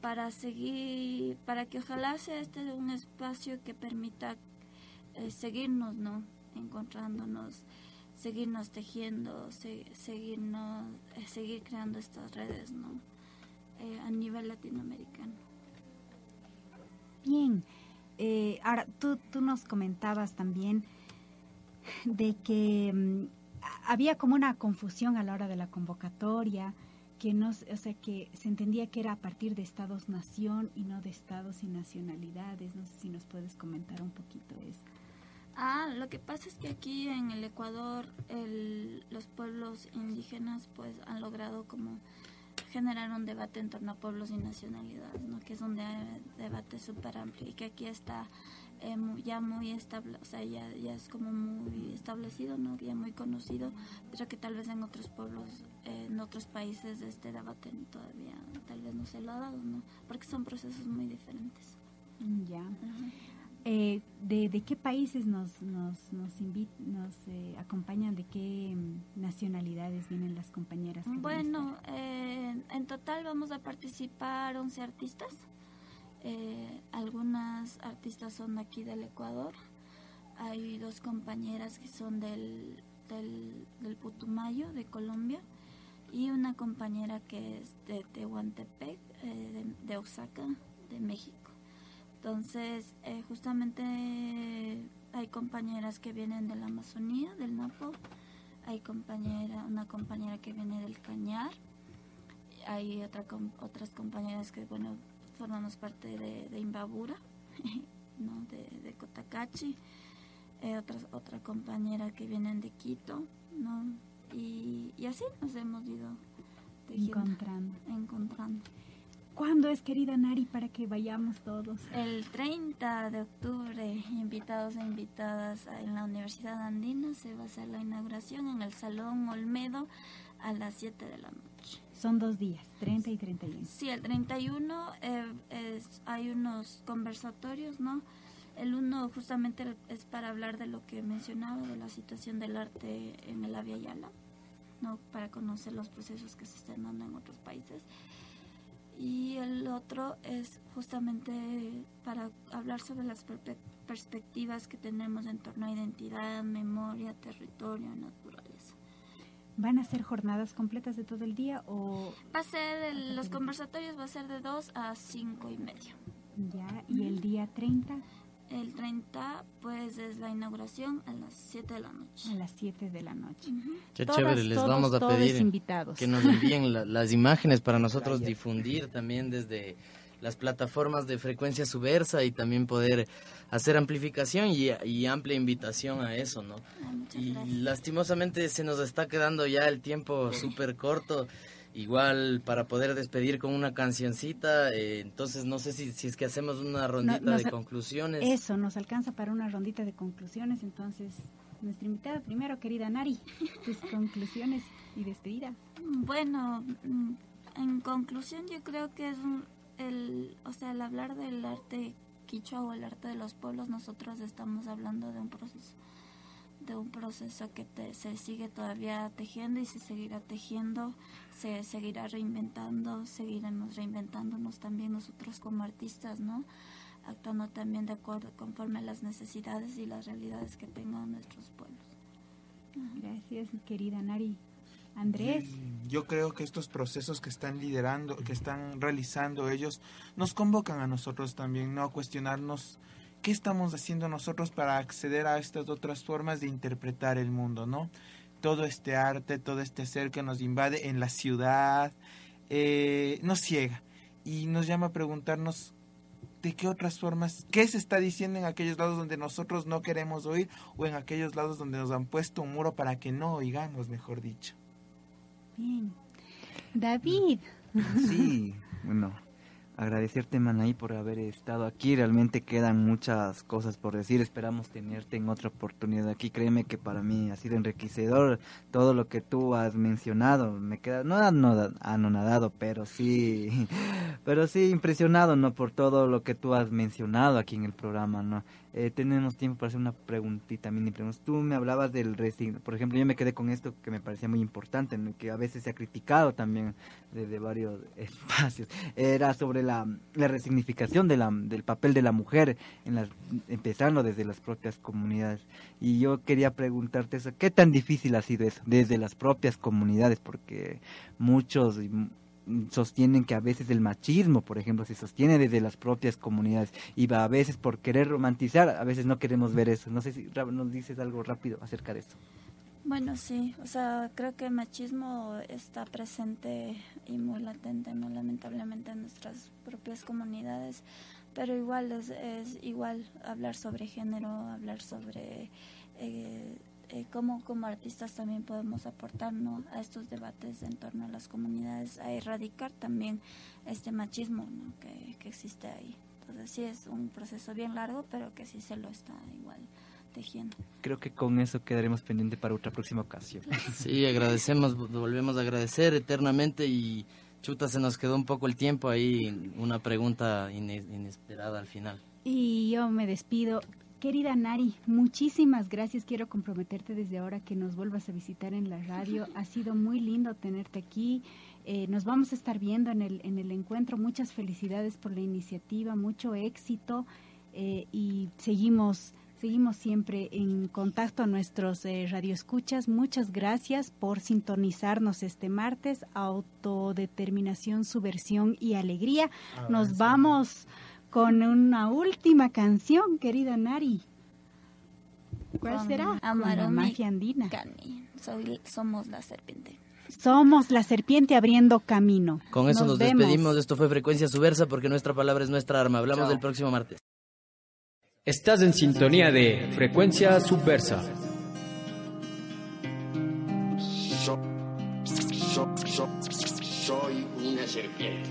para seguir, para que ojalá sea este un espacio que permita eh, seguirnos, ¿no? Encontrándonos, seguirnos tejiendo, seguirnos, eh, seguir creando estas redes, ¿no? Eh, a nivel latinoamericano. Bien, ahora tú, tú nos comentabas también de que mm, había como una confusión a la hora de la convocatoria, que no, o sea, que se entendía que era a partir de estados-nación y no de estados y nacionalidades. No sé si nos puedes comentar un poquito eso. Ah, lo que pasa es que aquí en el Ecuador el, los pueblos indígenas pues han logrado como generar un debate en torno a pueblos y nacionalidades, ¿no? que es un debate súper amplio y que aquí está eh, ya muy estable, o sea, ya, ya es como muy establecido, ¿no? ya muy conocido, pero que tal vez en otros pueblos, eh, en otros países este debate todavía tal vez no se lo ha dado, ¿no? porque son procesos muy diferentes. Ya. Eh, de, de, qué países nos, nos, nos, nos eh, acompañan? ¿De qué mm, nacionalidades vienen las compañeras? bueno, eh, en total vamos a participar 11 artistas. algunas artistas son de aquí del Ecuador. Hay dos compañeras que son del, del, del Putumayo, de Colombia, y una compañera que es de Tehuantepec, de, de Osaka, de México. Entonces, eh, justamente hay compañeras que vienen de la Amazonía, del Napo, hay compañera, una compañera que viene del Cañar, hay otra, otras compañeras que, bueno, formamos parte de, Imbabura, ¿no? de, de Cotacachi, eh, otra compañera que vienen de Quito, ¿no? Y, y así nos hemos ido encontrando. encontrando. ¿Cuándo es, querida Nari, para que vayamos todos? El 30 de octubre, invitados e invitadas en la Universidad Andina, se va a hacer la inauguración en el Salón Olmedo a las 7 de la noche. Son dos días, 30 y 31. Sí, el 31 eh, es, hay unos conversatorios, ¿no? El uno justamente es para hablar de lo que mencionaba, de la situación del arte en el Avia Yala, ¿no? Para conocer los procesos que se están dando en otros países y el otro es justamente para hablar sobre las perspectivas que tenemos en torno a identidad, memoria, territorio, naturaleza. ¿Van a ser jornadas completas de todo el día o...? Va a ser, los conversatorios va a ser de 2 a 5 y medio. Ya, ¿y el día 30? El 30, pues es la inauguración a las 7 de la noche. A las 7 de la noche. Qué chévere, les vamos a pedir que nos envíen las imágenes para nosotros difundir también desde las plataformas de frecuencia subversa y también poder hacer amplificación y, amplia invitación a eso, ¿no? Ah, y lastimosamente se nos está quedando ya el tiempo súper corto igual para poder despedir con una cancioncita, eh, entonces no sé si, si es que hacemos una rondita de conclusiones. Eso, nos alcanza para una rondita de conclusiones, entonces nuestra invitada primero, querida Nari, tus conclusiones y despedida. Bueno, mm, en conclusión yo creo que es el, o sea, el hablar del arte quichua o el arte de los pueblos, nosotros estamos hablando de un proceso de un proceso que se sigue todavía tejiendo y se seguirá tejiendo, se seguirá reinventando, seguiremos reinventándonos también nosotros como artistas, ¿no? Actuando también de acuerdo conforme a las necesidades y las realidades que tengan nuestros pueblos. Gracias, querida Nari. Andrés. Yo creo que estos procesos que están liderando, que están realizando ellos, nos convocan a nosotros también, ¿no? A cuestionarnos ¿qué estamos haciendo nosotros para acceder a estas otras formas de interpretar el mundo, no? Todo este arte, todo este ser que nos invade en la ciudad, eh, nos ciega y nos llama a preguntarnos de qué otras formas, qué se está diciendo en aquellos lados donde nosotros no queremos oír o en aquellos lados donde nos han puesto un muro para que no oigamos, mejor dicho. Bien. David. Sí, bueno, agradecerte Manaí por haber estado aquí. Realmente quedan muchas cosas por decir. Esperamos tenerte en otra oportunidad aquí. Créeme que para mí ha sido enriquecedor todo lo que tú has mencionado. Me queda no anonadado, pero sí, pero sí impresionado, no por todo lo que tú has mencionado aquí en el programa, no. Eh, tenemos tiempo para hacer una preguntita, mini pregunta. Tú me hablabas del por ejemplo, yo me quedé con esto que me parecía muy importante, que a veces se ha criticado también desde varios espacios. Era sobre la, resignificación de la, del papel de la mujer, en las, empezando desde las propias comunidades. Y yo quería preguntarte eso, ¿qué tan difícil ha sido eso desde las propias comunidades? Porque muchos sostienen que a veces el machismo, por ejemplo, se sostiene desde las propias comunidades y va a veces por querer romantizar, a veces no queremos ver eso. No sé si nos dices algo rápido acerca de eso. Bueno, sí, o sea, creo que el machismo está presente y muy latente, ¿no? Lamentablemente en nuestras propias comunidades, pero igual es, es igual hablar sobre género, hablar sobre eh, eh, cómo como artistas también podemos aportar ¿no? a estos debates en torno a las comunidades, a erradicar también este machismo ¿no? que, que existe ahí. Entonces sí es un proceso bien largo, pero que sí se lo está igual tejiendo. Creo que con eso quedaremos pendiente para otra próxima ocasión. Sí, agradecemos, volvemos a agradecer eternamente y chuta, se nos quedó un poco el tiempo ahí, una pregunta inesperada al final. Y yo me despido. Querida Nari, muchísimas gracias. Quiero comprometerte desde ahora que nos vuelvas a visitar en la radio. Ha sido muy lindo tenerte aquí. Eh, nos vamos a estar viendo en el, en el encuentro. Muchas felicidades por la iniciativa, mucho éxito eh, y seguimos Seguimos siempre en contacto a nuestros eh, radioescuchas. Muchas gracias por sintonizarnos este martes. Autodeterminación, subversión y alegría. Ah, Nos vamos con una última canción, querida Nari. ¿Cuál será? Amaro magia andina. somos la serpiente. Somos la serpiente abriendo camino. Con eso nos, despedimos. Esto fue Frecuencia Subversa porque nuestra palabra es nuestra arma. Hablamos del próximo martes. Estás en sintonía de Frecuencia Subversa. soy una serpiente.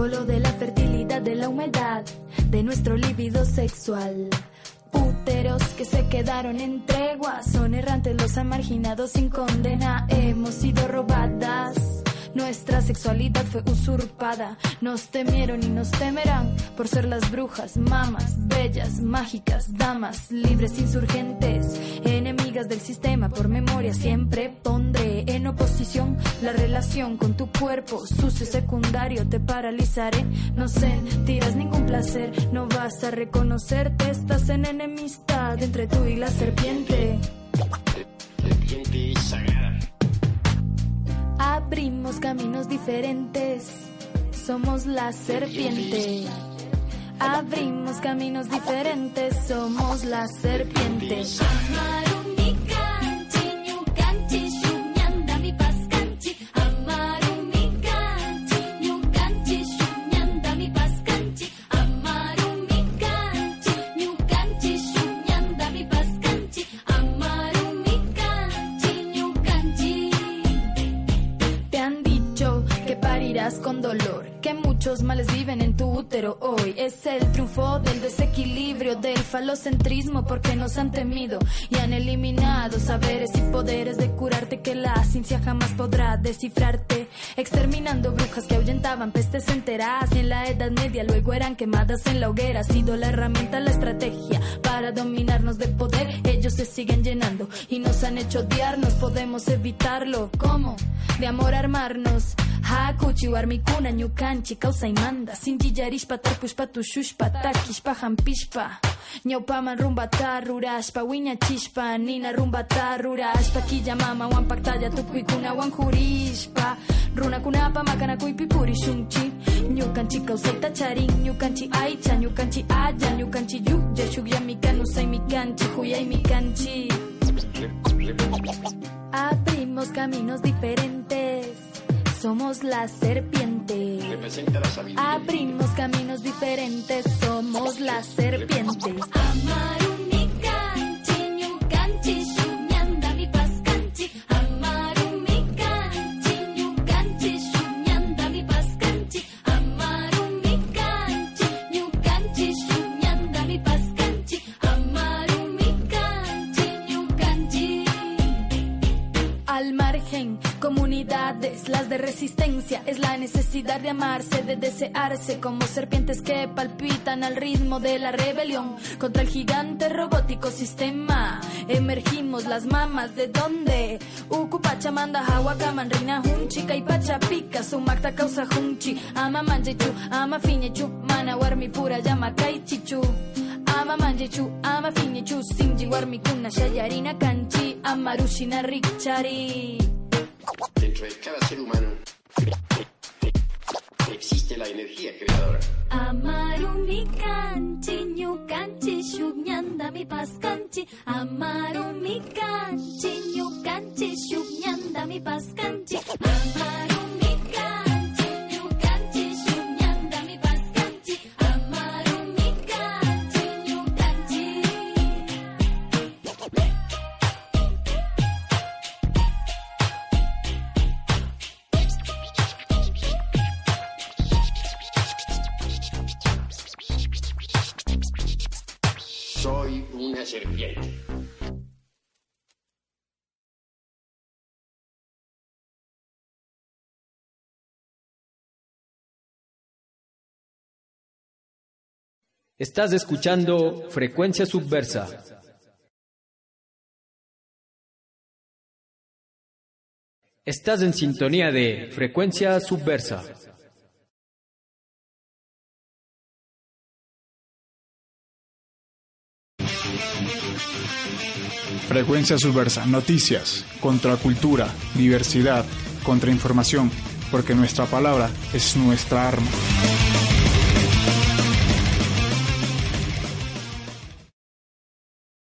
Símbolo de la fertilidad, de la humedad, de nuestro líbido sexual Úteros que se quedaron en tregua, son errantes los han marginado sin condena, hemos sido robadas. Nuestra sexualidad fue usurpada. Nos temieron y nos temerán por ser las brujas, mamas, bellas, mágicas, damas, libres, insurgentes, enemigas del sistema. Por memoria siempre pondré en oposición la relación con tu cuerpo. Sucio secundario, te paralizaré. No sentirás ningún placer, no vas a reconocerte. Estás en enemistad entre tú y la serpiente. Abrimos caminos diferentes, somos la serpiente. Abrimos caminos diferentes, somos la serpiente. Falocentrismo, porque nos han temido y han eliminado saberes y poderes de curarte que la ciencia jamás podrá descifrarte. Exterminando brujas que ahuyentaban pestes enteras en la Edad Media luego eran quemadas en la hoguera. Ha sido la herramienta, la estrategia para dominarnos de poder. Ellos se siguen llenando y nos han hecho odiarnos. Podemos evitarlo. ¿Cómo? De amor armarnos. Hakuchi warmikuna ñukanchi kawsaymanta Sinchillarishpa tarpushpa tushushpa takishpa hampishpa Ñawpaman rumbata rurashpa wiñachishpa Nina rumbata rurashpa Killa mama wampaktalla tukuykunawan jurishpa. Runakunapa makanakuypi purishunchi Ñukanchi kawsayta charin. Ñukanchi aycha ñukanchi aya. Ñukanchi yuya shukyami kanusaymi kanchi Huyaymi kanchi Abrimos caminos diferentes. Somos la serpiente. Abrimos caminos diferentes, somos la serpiente. Comunidades, las de resistencia, es la necesidad de amarse, de desearse, como serpientes que palpitan al ritmo de la rebelión contra el gigante robótico sistema. Emergimos las mamas de donde Ukupachamanda, Hawakaman, Reina Hunchi, Kaipachapica, Sumakta causa Hunchi, Ama Manjechu, Ama Finechu, Mana Warmi Pura, Llama Kaichichu. Ama manjechu, ama finechu, sinji warmi kuna shayarina kanchi, ama rushina rikchari. Cada ser humano existe la energía creadora. Amarumi kanchi, ñukanchi, shugnyanda mi paskanchi. Amarumi kanchi, ñukanchi, shugnyanda mi paskanchi. Amarumi kanchi, Estás escuchando Frecuencia Subversa. Estás en sintonía de Frecuencia Subversa. Frecuencia Subversa, noticias, contracultura, diversidad, contrainformación, porque nuestra palabra es nuestra arma.